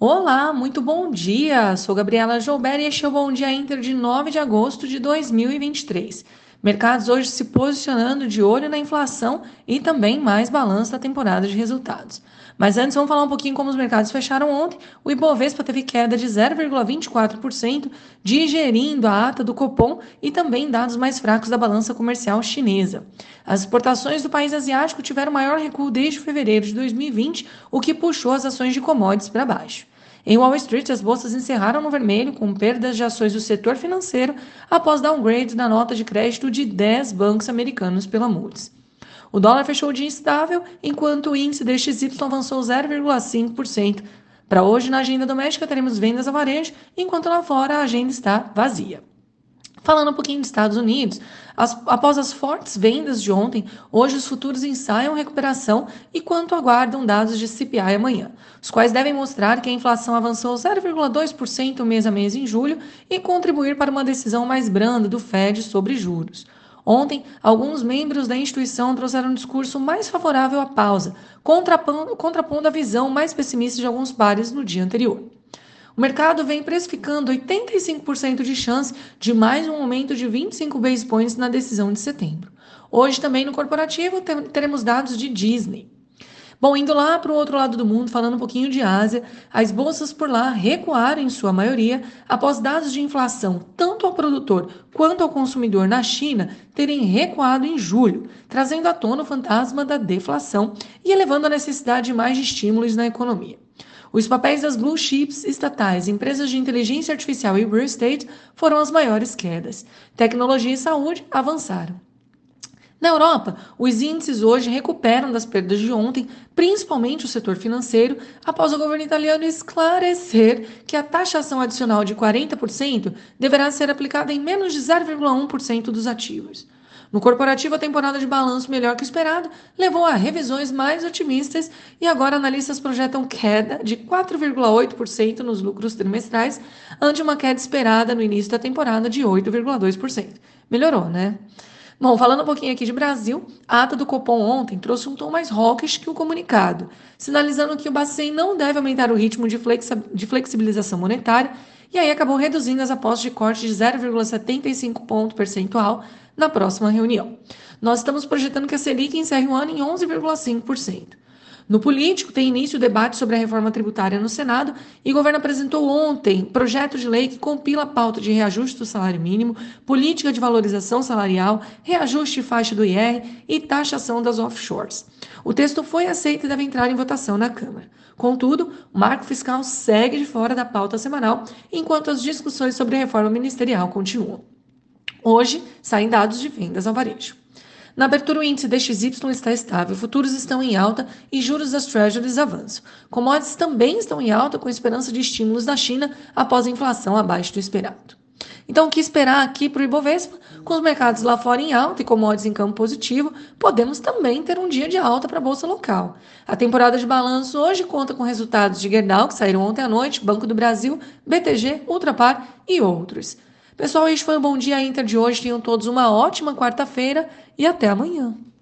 Olá, muito bom dia! Sou Gabriela Joubert e este é o Bom Dia Inter de 9 de agosto de 2023. Mercados hoje se posicionando de olho na inflação e também mais balanço da temporada de resultados. Mas antes vamos falar um pouquinho como os mercados fecharam ontem. O Ibovespa teve queda de 0,24%, digerindo a ata do Copom e também dados mais fracos da balança comercial chinesa. As exportações do país asiático tiveram maior recuo desde fevereiro de 2020, o que puxou as ações de commodities para baixo. Em Wall Street, as bolsas encerraram no vermelho, com perdas de ações do setor financeiro após downgrade na nota de crédito de 10 bancos americanos pela Moody's. O dólar fechou o dia instável, enquanto o índice DXY avançou 0,5%. Para hoje, na agenda doméstica, teremos vendas a varejo, enquanto lá fora a agenda está vazia. Falando um pouquinho dos Estados Unidos, as, após as fortes vendas de ontem, hoje os futuros ensaiam recuperação e quanto aguardam dados de CPI amanhã, os quais devem mostrar que a inflação avançou 0,2% mês a mês em julho e contribuir para uma decisão mais branda do Fed sobre juros. Ontem, alguns membros da instituição trouxeram um discurso mais favorável à pausa, contrapondo, contrapondo a visão mais pessimista de alguns pares no dia anterior. O mercado vem precificando 85% de chance de mais um aumento de 25 base points na decisão de setembro. Hoje também no corporativo teremos dados de Disney. Bom, indo lá para o outro lado do mundo, falando um pouquinho de Ásia, as bolsas por lá recuaram em sua maioria após dados de inflação, tanto ao produtor quanto ao consumidor na China, terem recuado em julho, trazendo à tona o fantasma da deflação e elevando a necessidade de mais estímulos na economia. Os papéis das blue chips estatais, empresas de inteligência artificial e real estate foram as maiores quedas. Tecnologia e saúde avançaram. Na Europa, os índices hoje recuperam das perdas de ontem, principalmente o setor financeiro, após o governo italiano esclarecer que a taxação adicional de 40% deverá ser aplicada em menos de 0,1% dos ativos. No corporativo, a temporada de balanço melhor que esperado levou a revisões mais otimistas e agora analistas projetam queda de 4,8% nos lucros trimestrais, ante uma queda esperada no início da temporada de 8,2%. Melhorou, né? Bom, falando um pouquinho aqui de Brasil, a ata do Copom ontem trouxe um tom mais hawkish que o comunicado, sinalizando que o Bacen não deve aumentar o ritmo de, de flexibilização monetária e aí acabou reduzindo as apostas de corte de 0,75 ponto percentual na próxima reunião. Nós estamos projetando que a Selic encerre o ano em 11,5%. No político, tem início o debate sobre a reforma tributária no Senado e o governo apresentou ontem projeto de lei que compila a pauta de reajuste do salário mínimo, política de valorização salarial, reajuste de faixa do IR e taxação das offshores. O texto foi aceito e deve entrar em votação na Câmara. Contudo, o marco fiscal segue de fora da pauta semanal, enquanto as discussões sobre a reforma ministerial continuam. Hoje, saem dados de vendas ao varejo. Na abertura, o índice DXY está estável, futuros estão em alta e juros das treasuries avançam. Commodities também estão em alta, com esperança de estímulos da China após a inflação abaixo do esperado. Então, o que esperar aqui para o Ibovespa? Com os mercados lá fora em alta e commodities em campo positivo, podemos também ter um dia de alta para a Bolsa Local. A temporada de balanço hoje conta com resultados de Gerdau, que saíram ontem à noite, Banco do Brasil, BTG, Ultrapar e outros. Pessoal, este foi o Bom Dia Inter de hoje. Tenham todos uma ótima quarta-feira e até amanhã.